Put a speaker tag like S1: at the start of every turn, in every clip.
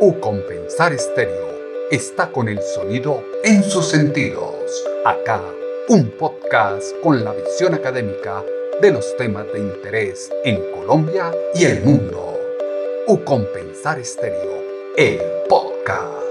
S1: U Compensar Estéreo está con el sonido en sus sentidos. Acá, un podcast con la visión académica de los temas de interés en Colombia y el mundo. U Compensar Estéreo, el podcast.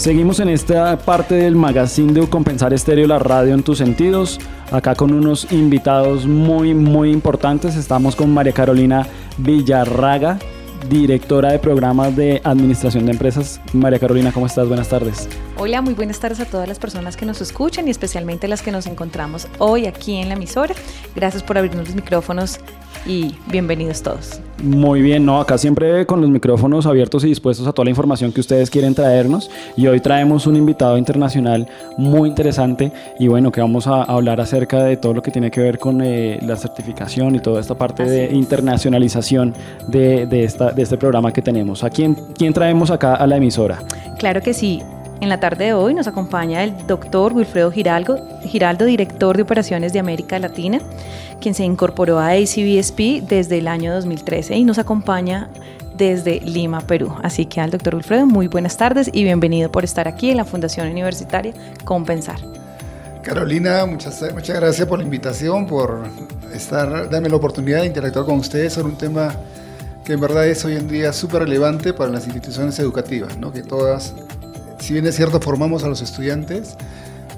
S2: Seguimos en esta parte del magazine de Compensar Estéreo, la radio en tus sentidos. Acá con unos invitados muy, muy importantes. Estamos con María Carolina Villarraga, directora de programas de administración de empresas. María Carolina, ¿cómo estás? Buenas tardes.
S3: Hola, muy buenas tardes a todas las personas que nos escuchan y especialmente las que nos encontramos hoy aquí en la emisora. Gracias por abrirnos los micrófonos y bienvenidos todos.
S2: Muy bien, no, acá siempre con los micrófonos abiertos y dispuestos a toda la información que ustedes quieren traernos y hoy traemos un invitado internacional muy interesante y bueno, que vamos a hablar acerca de todo lo que tiene que ver con eh, la certificación y toda esta parte de internacionalización de, de, esta, de este programa que tenemos. ¿A quién, quién traemos acá a la emisora?
S3: Claro que sí. En la tarde de hoy nos acompaña el doctor Wilfredo Giraldo, Giraldo, director de operaciones de América Latina quien se incorporó a ACBSP desde el año 2013 y nos acompaña desde Lima, Perú. Así que al doctor Wilfredo, muy buenas tardes y bienvenido por estar aquí en la Fundación Universitaria Compensar.
S4: Carolina, muchas, muchas gracias por la invitación, por estar, darme la oportunidad de interactuar con ustedes sobre un tema que en verdad es hoy en día súper relevante para las instituciones educativas, ¿no? que todas, si bien es cierto, formamos a los estudiantes,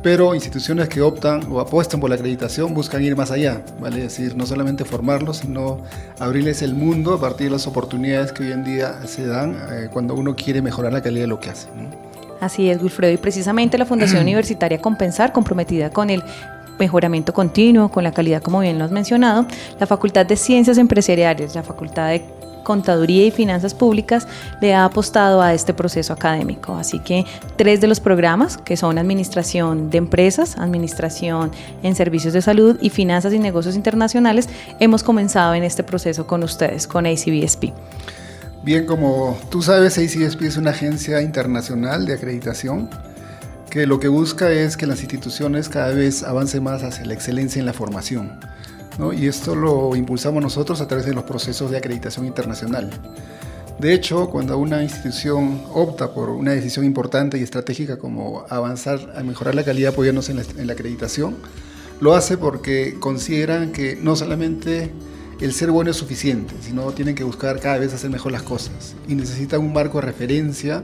S4: pero instituciones que optan o apuestan por la acreditación buscan ir más allá, ¿vale? Es decir, no solamente formarlos, sino abrirles el mundo a partir de las oportunidades que hoy en día se dan eh, cuando uno quiere mejorar la calidad de lo que hace.
S3: Así es, Wilfredo, y precisamente la Fundación Universitaria Compensar, comprometida con el mejoramiento continuo, con la calidad, como bien lo has mencionado, la Facultad de Ciencias Empresariales, la Facultad de Contaduría y Finanzas Públicas le ha apostado a este proceso académico. Así que tres de los programas, que son Administración de Empresas, Administración en Servicios de Salud y Finanzas y Negocios Internacionales, hemos comenzado en este proceso con ustedes, con ACBSP.
S4: Bien, como tú sabes, ACBSP es una agencia internacional de acreditación que lo que busca es que las instituciones cada vez avancen más hacia la excelencia en la formación. Y esto lo impulsamos nosotros a través de los procesos de acreditación internacional. De hecho, cuando una institución opta por una decisión importante y estratégica como avanzar a mejorar la calidad apoyándose en la, acreditación, lo hace porque consideran que no solamente el ser bueno es suficiente, sino tienen que buscar cada vez hacer mejor las cosas. Y necesitan un marco de referencia,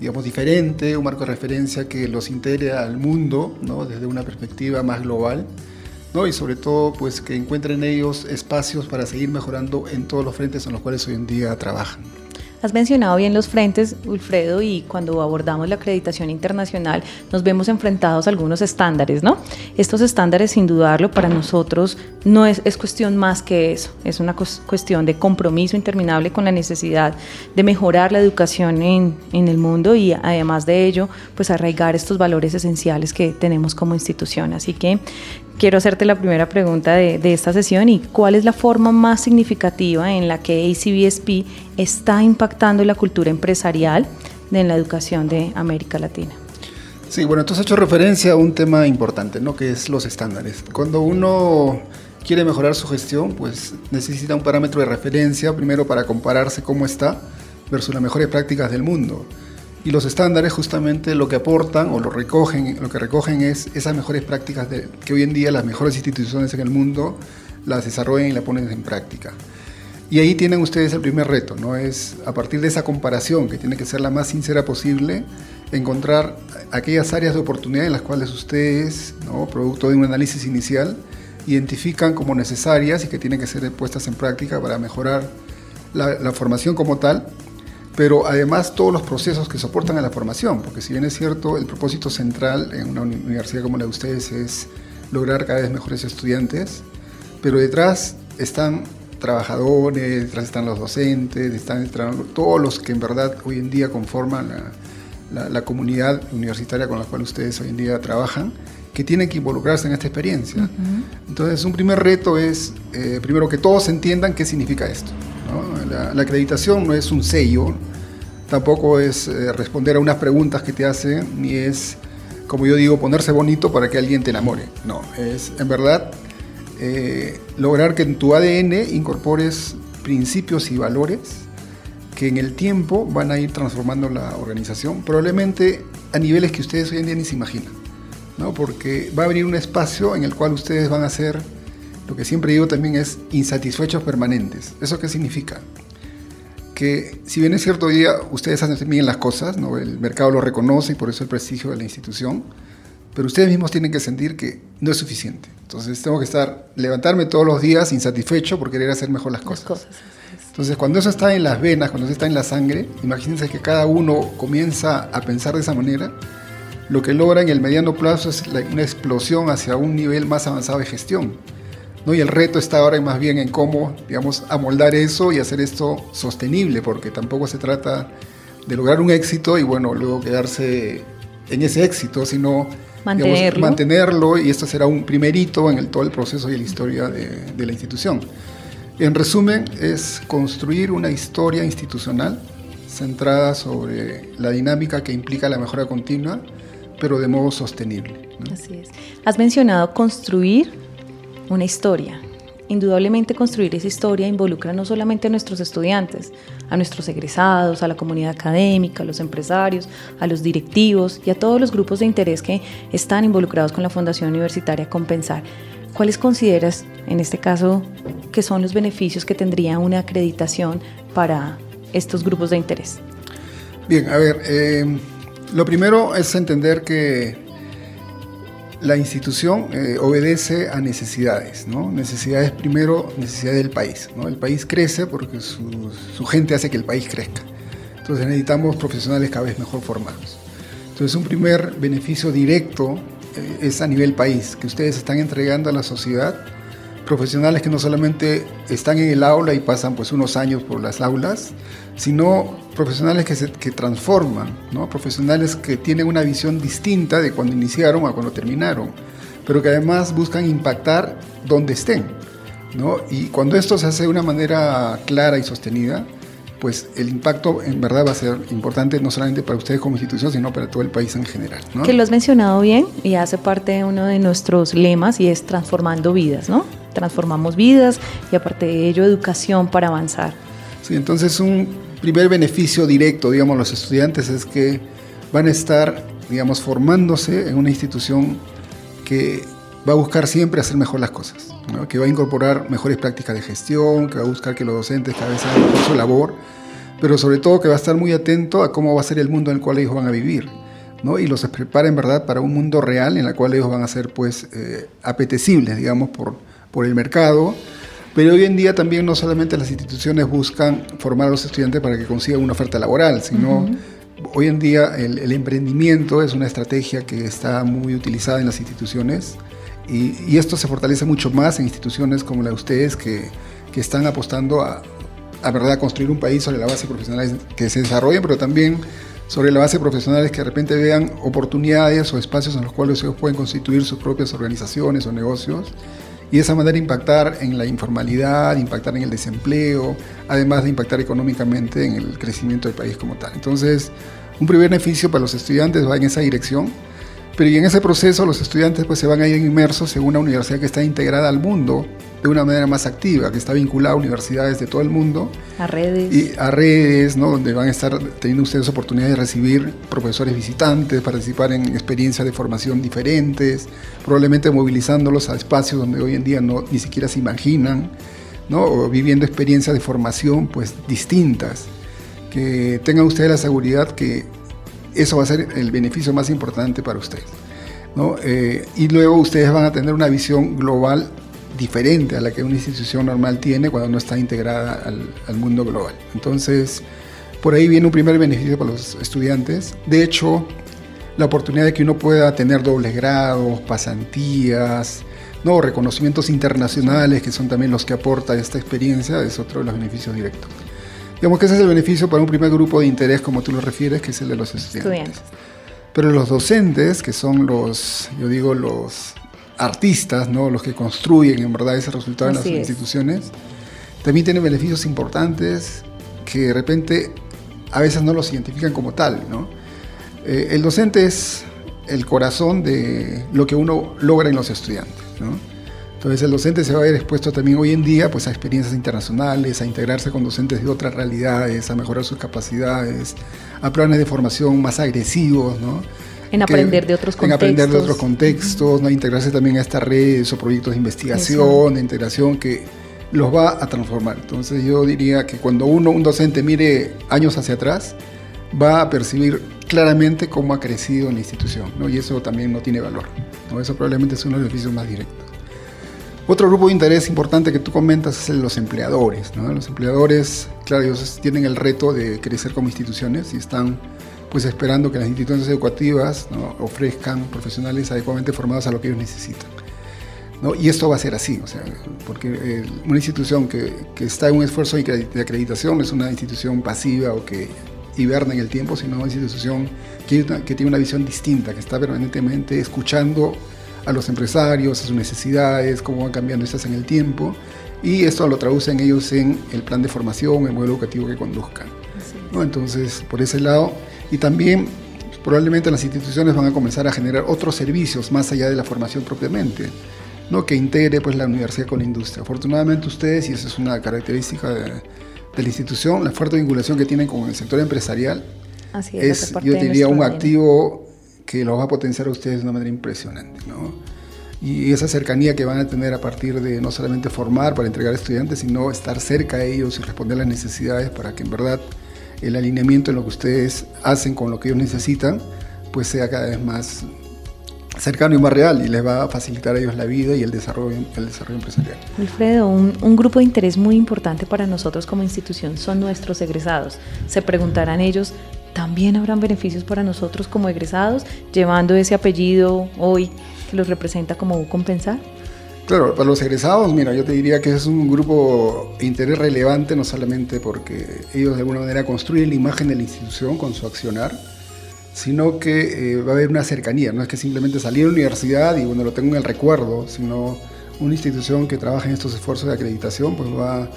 S4: digamos, diferente, un marco de referencia que los integre al mundo, desde una perspectiva más global ¿no? y sobre todo pues que encuentren ellos espacios para seguir mejorando en todos los frentes en los cuales hoy en día trabajan.
S3: Has mencionado bien los frentes, Wilfredo, y cuando abordamos la acreditación internacional nos vemos enfrentados a algunos estándares, ¿no? Estos estándares, sin dudarlo, para nosotros no es, es cuestión más que eso, es una cuestión de compromiso interminable con la necesidad de mejorar la educación en, en el mundo y además de ello, pues arraigar estos valores esenciales que tenemos como institución. Así que quiero hacerte la primera pregunta de, esta sesión y cuál es la forma más significativa en la que ACBSP está impactando la cultura empresarial en la educación de América Latina.
S4: Sí, bueno, tú has hecho referencia a un tema importante, ¿no? Que es los estándares. Cuando uno quiere mejorar su gestión, pues necesita un parámetro de referencia, primero para compararse cómo está versus las mejores prácticas del mundo. Y los estándares justamente lo que aportan o lo recogen, lo que recogen es esas mejores prácticas de, que hoy en día las mejores instituciones en el mundo las desarrollan y las ponen en práctica. Y ahí tienen ustedes el primer reto, ¿no? Es a partir de esa comparación, que tiene que ser la más sincera posible, encontrar aquellas áreas de oportunidad en las cuales ustedes, ¿no? producto de un análisis inicial, identifican como necesarias y que tienen que ser puestas en práctica para mejorar la, la formación como tal, pero además todos los procesos que soportan a la formación, porque si bien es cierto, el propósito central en una universidad como la de ustedes es lograr cada vez mejores estudiantes, pero detrás están trabajadores, detrás están los docentes, están todos los que en verdad hoy en día conforman la, comunidad universitaria con la cual ustedes hoy en día trabajan, que tienen que involucrarse en esta experiencia. Entonces, un primer reto es, eh, primero, que todos entiendan qué significa esto. La, acreditación no es un sello, tampoco es eh, responder a unas preguntas que te hacen, ni es, como yo digo, ponerse bonito para que alguien te enamore. No, es en verdad eh, lograr que en tu ADN incorpores principios y valores que en el tiempo van a ir transformando la organización, probablemente a niveles que ustedes hoy en día ni se imaginan, ¿no? porque va a abrir un espacio en el cual ustedes van a ser, lo que siempre digo también es insatisfechos permanentes. ¿Eso qué significa? Que si bien es cierto hoy día ustedes hacen bien las cosas, ¿no? el mercado lo reconoce y por eso el prestigio de la institución, pero ustedes mismos tienen que sentir que no es suficiente. Entonces tengo que estar, levantarme todos los días insatisfecho por querer hacer mejor las cosas. Entonces cuando eso está en las venas, cuando eso está en la sangre, imagínense que cada uno comienza a pensar de esa manera, lo que logra en el mediano plazo es una explosión hacia un nivel más avanzado de gestión. ¿No? Y el reto está ahora más bien en cómo, digamos, amoldar eso y hacer esto sostenible, porque tampoco se trata de lograr un éxito y bueno, luego quedarse en ese éxito, sino
S3: mantenerlo.
S4: mantenerlo y esto será un primerito en el, todo el proceso y la historia de, la institución. En resumen, es construir una historia institucional centrada sobre la dinámica que implica la mejora continua, pero de modo sostenible.
S3: Así es. Has mencionado construir una historia. Indudablemente construir esa historia involucra no solamente a nuestros estudiantes, a nuestros egresados, a la comunidad académica, a los empresarios, a los directivos y a todos los grupos de interés que están involucrados con la Fundación Universitaria Compensar. ¿Cuáles consideras, en este caso, que son los beneficios que tendría una acreditación para estos grupos de interés?
S4: Bien, a ver, eh, lo primero es entender que la institución eh, obedece a necesidades, ¿no? Necesidades primero, necesidades del país, ¿no? El país crece porque su, gente hace que el país crezca. Entonces necesitamos profesionales cada vez mejor formados. Entonces un primer beneficio directo eh, es a nivel país, que ustedes están entregando a la sociedad profesionales que no solamente están en el aula y pasan pues unos años por las aulas, sino profesionales que se que transforman, ¿no? profesionales que tienen una visión distinta de cuando iniciaron a cuando terminaron, pero que además buscan impactar donde estén. ¿no? Y cuando esto se hace de una manera clara y sostenida, pues el impacto en verdad va a ser importante no solamente para ustedes como institución, sino para todo el país en general. ¿no?
S3: Que lo has mencionado bien y hace parte de uno de nuestros lemas y es transformando vidas, ¿no? Transformamos vidas y aparte de ello educación para avanzar.
S4: Sí, entonces un primer beneficio directo, digamos, los estudiantes es que van a estar, digamos, formándose en una institución que va a buscar siempre hacer mejor las cosas, que va a incorporar mejores prácticas de gestión, que va a buscar que los docentes cada vez hagan mejor su labor, pero sobre todo que va a estar muy atento a cómo va a ser el mundo en el cual ellos van a vivir. ¿no? y los prepara en verdad para un mundo real en el cual ellos van a ser pues eh, apetecibles, digamos, por, por el mercado, pero hoy en día también no solamente las instituciones buscan formar a los estudiantes para que consigan una oferta laboral, sino hoy en día el, emprendimiento es una estrategia que está muy utilizada en las instituciones y, esto se fortalece mucho más en instituciones como la de ustedes que, que están apostando a, a verdad construir un país sobre la base de profesionales que se desarrollen, pero también sobre la base de profesionales que de repente vean oportunidades o espacios en los cuales ellos pueden constituir sus propias organizaciones o negocios y de esa manera impactar en la informalidad, impactar en el desempleo, además de impactar económicamente en el crecimiento del país como tal. Entonces, un primer beneficio para los estudiantes va en esa dirección, pero y en ese proceso los estudiantes pues se van a ir inmersos en una universidad que está integrada al mundo de una manera más activa, que está vinculada a universidades de todo el mundo.
S3: A redes.
S4: Y a redes, ¿no? donde van a estar teniendo ustedes oportunidad de recibir profesores visitantes, participar en experiencias de formación diferentes, probablemente movilizándolos a espacios donde hoy en día no, ni siquiera se imaginan. ¿no? o viviendo experiencias de formación pues distintas. Que tengan ustedes la seguridad que eso va a ser el beneficio más importante para ustedes. ¿no? Eh, y luego ustedes van a tener una visión global diferente a la que una institución normal tiene cuando no está integrada al, al mundo global. Entonces, por ahí viene un primer beneficio para los estudiantes. De hecho, la oportunidad de que uno pueda tener dobles grados, pasantías, ¿no? reconocimientos internacionales, que son también los que aporta esta experiencia, es otro de los beneficios directos. Digamos que ese es el beneficio para un primer grupo de interés, como tú lo refieres, que es el de los estudiantes. Pero los docentes, que son los, yo digo, los artistas, ¿no? los que construyen en verdad ese resultado en las instituciones, también tienen beneficios importantes que de repente a veces no los identifican como tal. ¿no? Eh, el docente es el corazón de lo que uno logra en los estudiantes. ¿no? Entonces el docente se va a ver expuesto también hoy en día pues, a experiencias internacionales, a integrarse con docentes de otras realidades, a mejorar sus capacidades, a planes de formación más agresivos, ¿no?
S3: En aprender de otros contextos.
S4: En aprender de otros contextos, ¿no? integrarse también a estas redes o proyectos de investigación, de integración que los va a transformar. Entonces yo diría que cuando uno, un docente mire años hacia atrás, va a percibir claramente cómo ha crecido en la institución, ¿no? y eso también no tiene valor. ¿no? Eso probablemente es uno de los beneficios más directos. Otro grupo de interés importante que tú comentas es el de los empleadores. ¿no? Los empleadores, claro, ellos tienen el reto de crecer como instituciones y están pues esperando que las instituciones educativas ofrezcan profesionales adecuadamente formados a lo que ellos necesitan. ¿no? Y esto va a ser así, o sea, porque eh, una institución que, que, está en un esfuerzo de acreditación es una institución pasiva o que hiberna en el tiempo, sino una institución que, que tiene una visión distinta, que está permanentemente escuchando a los empresarios, a sus necesidades, cómo van cambiando estas en el tiempo, y esto lo traducen ellos en el plan de formación, el modelo educativo que conduzcan. ¿no? Entonces, por ese lado, y también probablemente las instituciones van a comenzar a generar otros servicios más allá de la formación propiamente, ¿no? que integre pues, la universidad con la industria. Afortunadamente ustedes, y esa es una característica de, de la institución, la fuerte vinculación que tienen con el sector empresarial,
S3: Así es,
S4: es yo diría, un activo que lo va a potenciar a ustedes de una manera impresionante. ¿no? Y esa cercanía que van a tener a partir de no solamente formar para entregar estudiantes, sino estar cerca de ellos y responder las necesidades para que en verdad el alineamiento en lo que ustedes hacen con lo que ellos necesitan, pues sea cada vez más cercano y más real y les va a facilitar a ellos la vida y el desarrollo, el desarrollo empresarial.
S3: Alfredo, un, un, grupo de interés muy importante para nosotros como institución son nuestros egresados. Se preguntarán ellos, ¿también habrán beneficios para nosotros como egresados llevando ese apellido hoy que los representa como compensar?
S4: Claro, para los egresados, mira, yo te diría que es un grupo de interés relevante, no solamente porque ellos de alguna manera construyen la imagen de la institución con su accionar, sino que eh, va a haber una cercanía, no es que simplemente salir a la universidad y bueno, lo tengo en el recuerdo, sino una institución que trabaja en estos esfuerzos de acreditación, pues va a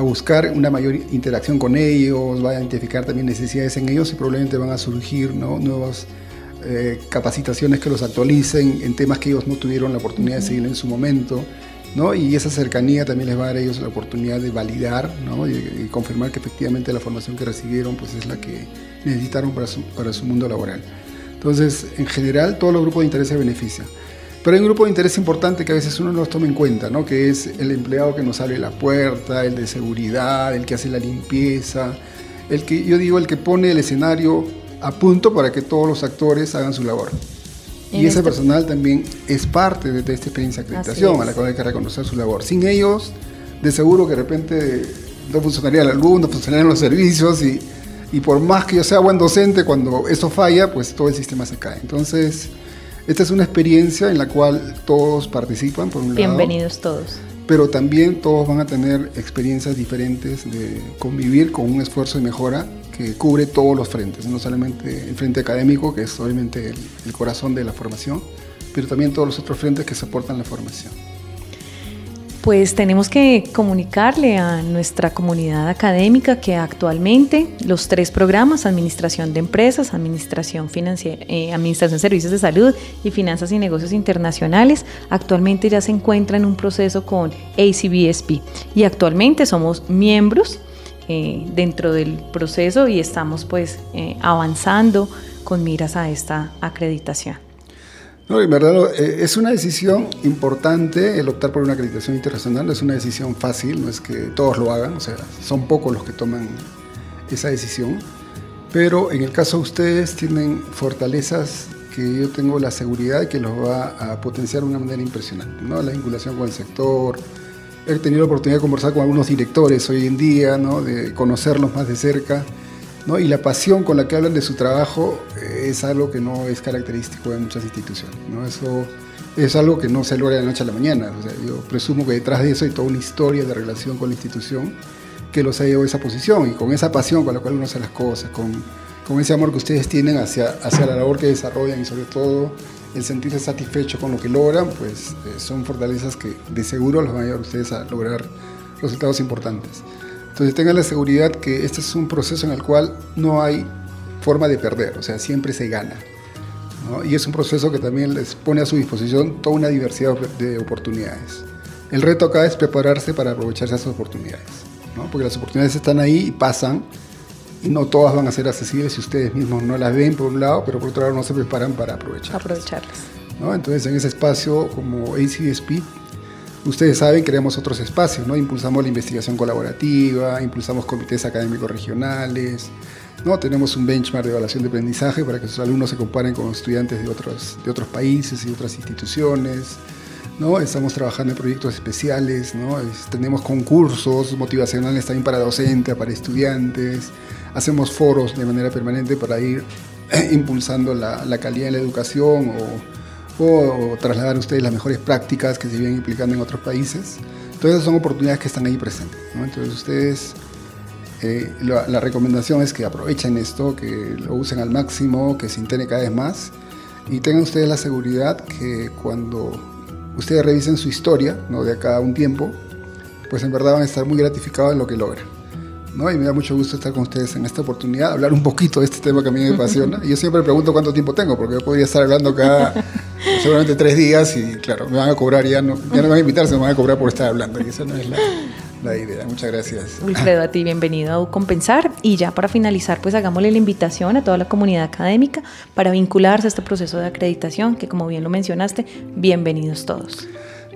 S4: buscar una mayor interacción con ellos, va a identificar también necesidades en ellos y probablemente van a surgir ¿no? nuevas eh, capacitaciones que los actualicen en temas que ellos no tuvieron la oportunidad de seguir en su momento. ¿no? Y esa cercanía también les va a dar a ellos la oportunidad de validar ¿no? y, y, confirmar que efectivamente la formación que recibieron pues, es la que necesitaron para su, para su mundo laboral. Entonces, en general, todos los grupos de interés se benefician. Pero hay un grupo de interés importante que a veces uno no los toma en cuenta, ¿no? que es el empleado que nos abre la puerta, el de seguridad, el que hace la limpieza, el que, yo digo, el que pone el escenario a punto para que todos los actores hagan su labor. En y ese este... personal también es parte de, de esta experiencia de acreditación, a la cual hay que reconocer su labor. Sin ellos, de seguro que de repente no funcionaría la luz, no funcionarían los servicios y, y por más que yo sea buen docente, cuando eso falla, pues todo el sistema se cae. Entonces, esta es una experiencia en la cual todos participan, por un
S3: Bienvenidos
S4: lado.
S3: todos.
S4: Pero también todos van a tener experiencias diferentes de convivir con un esfuerzo de mejora que cubre todos los frentes, no solamente el frente académico, que es obviamente el, el, corazón de la formación, pero también todos los otros frentes que soportan la formación.
S3: Pues tenemos que comunicarle a nuestra comunidad académica que actualmente los tres programas, Administración de Empresas, Administración, eh, Administración de Servicios de Salud y Finanzas y Negocios Internacionales, actualmente ya se encuentran en un proceso con ACBSP y actualmente somos miembros eh, dentro del proceso y estamos pues eh, avanzando con miras a esta acreditación.
S4: No, en verdad eh, es una decisión importante el optar por una acreditación internacional, no es una decisión fácil, no es que todos lo hagan, o sea, son pocos los que toman esa decisión, pero en el caso de ustedes tienen fortalezas que yo tengo la seguridad de que los va a potenciar de una manera impresionante, ¿no? La vinculación con el sector, he tenido la oportunidad de conversar con algunos directores hoy en día, ¿no? De conocerlos más de cerca, ¿no? Y la pasión con la que hablan de su trabajo eh, es algo que no es característico de muchas instituciones. ¿no? Eso es algo que no se logra de la noche a la mañana. Yo presumo que detrás de eso hay toda una historia de relación con la institución que los ha llevado a esa posición y con esa pasión con la cual uno hace las cosas, con, con ese amor que ustedes tienen hacia, hacia la labor que desarrollan y sobre todo el sentirse satisfecho con lo que logran, pues eh, son fortalezas que de seguro los van a llevar a ustedes a lograr resultados importantes. Entonces tengan la seguridad que este es un proceso en el cual no hay forma de perder, o sea, siempre se gana. Y es un proceso que también les pone a su disposición toda una diversidad de oportunidades. El reto acá es prepararse para aprovecharse esas oportunidades, ¿no? porque las oportunidades están ahí y pasan, y no todas van a ser accesibles si ustedes mismos no las ven por un lado, pero por otro lado no se preparan para aprovecharlas.
S3: aprovecharlas.
S4: ¿no? Entonces en ese espacio como ACSP Ustedes saben, creamos otros espacios, ¿no? Impulsamos la investigación colaborativa, impulsamos comités académicos regionales, ¿no? Tenemos un benchmark de evaluación de aprendizaje para que sus alumnos se comparen con estudiantes de otros, de otros países y otras instituciones, ¿no? Estamos trabajando en proyectos especiales, ¿no? tenemos concursos motivacionales también para docentes, para estudiantes, hacemos foros de manera permanente para ir impulsando la, la calidad de la educación o o trasladar a ustedes las mejores prácticas que se vienen implicando en otros países. Entonces son oportunidades que están ahí presentes. Entonces ustedes, eh, la, recomendación es que aprovechen esto, que lo usen al máximo, que se integren cada vez más y tengan ustedes la seguridad que cuando ustedes revisen su historia, ¿no? de acá a un tiempo, pues en verdad van a estar muy gratificados en lo que logran. ¿No? Y me da mucho gusto estar con ustedes en esta oportunidad, hablar un poquito de este tema que a mí me apasiona. Y yo siempre pregunto cuánto tiempo tengo, porque yo podría estar hablando cada seguramente tres días y claro, me van a cobrar, ya no, ya no me van a invitar, se me van a cobrar por estar hablando. Y esa no es la, la idea. Muchas gracias.
S3: Wilfredo, a ti bienvenido a Compensar. Y ya para finalizar, pues hagámosle la invitación a toda la comunidad académica para vincularse a este proceso de acreditación, que como bien lo mencionaste, bienvenidos todos.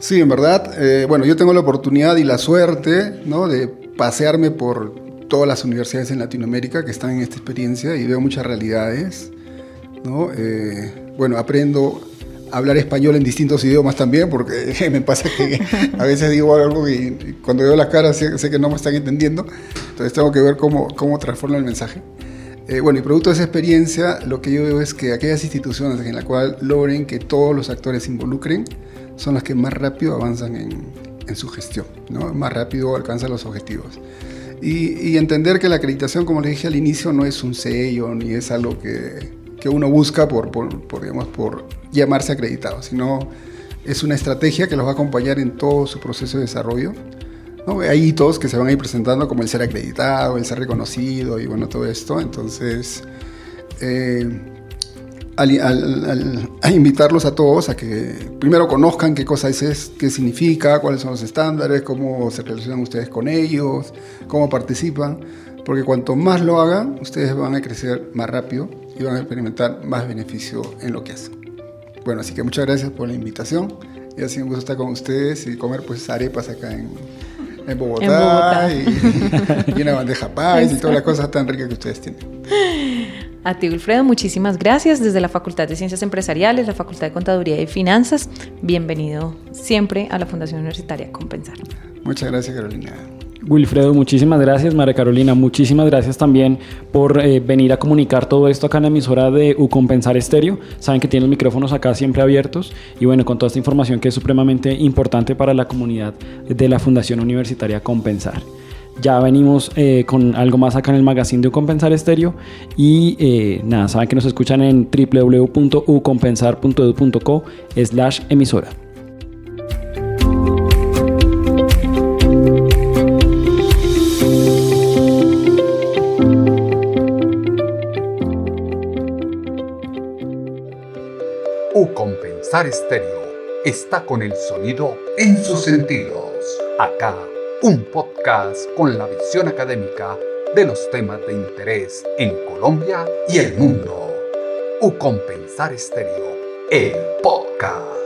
S4: Sí, en verdad, eh, bueno, yo tengo la oportunidad y la suerte ¿no? de pasearme por todas las universidades en Latinoamérica que están en esta experiencia y veo muchas realidades. ¿no? Eh, bueno, aprendo a hablar español en distintos idiomas también, porque me pasa que a veces digo algo y cuando veo las caras sé, que no me están entendiendo, entonces tengo que ver cómo, cómo transformo el mensaje. Eh, bueno, y producto de esa experiencia, lo que yo veo es que aquellas instituciones en las cuales logren que todos los actores se involucren son las que más rápido avanzan en, en su gestión, ¿no? más rápido alcanzan los objetivos. Y, entender que la acreditación, como les dije al inicio, no es un sello ni es algo que, que uno busca por, por, por, digamos, por llamarse acreditado, sino es una estrategia que los va a acompañar en todo su proceso de desarrollo. ¿no? Hay hitos que se van a ir presentando como el ser acreditado, el ser reconocido y bueno, todo esto. Entonces, eh, al, a invitarlos a todos a que primero conozcan qué cosa es, qué significa, cuáles son los estándares, cómo se relacionan ustedes con ellos, cómo participan, porque cuanto más lo hagan, ustedes van a crecer más rápido y van a experimentar más beneficio en lo que hacen. Bueno, así que muchas gracias por la invitación y ha sido un gusto estar con ustedes y comer pues arepas acá en, en Bogotá, Y, y, una bandeja país y todas las cosas tan ricas que ustedes tienen.
S3: A ti, Wilfredo, muchísimas gracias desde la Facultad de Ciencias Empresariales, la Facultad de Contaduría y Finanzas. Bienvenido siempre a la Fundación Universitaria Compensar.
S4: Muchas gracias, Carolina.
S2: Wilfredo, muchísimas gracias. María Carolina, muchísimas gracias también por eh, venir a comunicar todo esto acá en la emisora de Ucompensar Estéreo. Saben que tienen los micrófonos acá siempre abiertos y bueno, con toda esta información que es supremamente importante para la comunidad de la Fundación Universitaria Compensar. Ya venimos eh, con algo más acá en el magazine de Ucompensar Estéreo. Y eh, nada, saben que nos escuchan en www.ucompensar.edu.co slash emisora.
S1: Ucompensar Estéreo está con el sonido en sus sentidos. Acá un podcast con la visión académica de los temas de interés en Colombia y el mundo. Ucompensar Estéreo el podcast.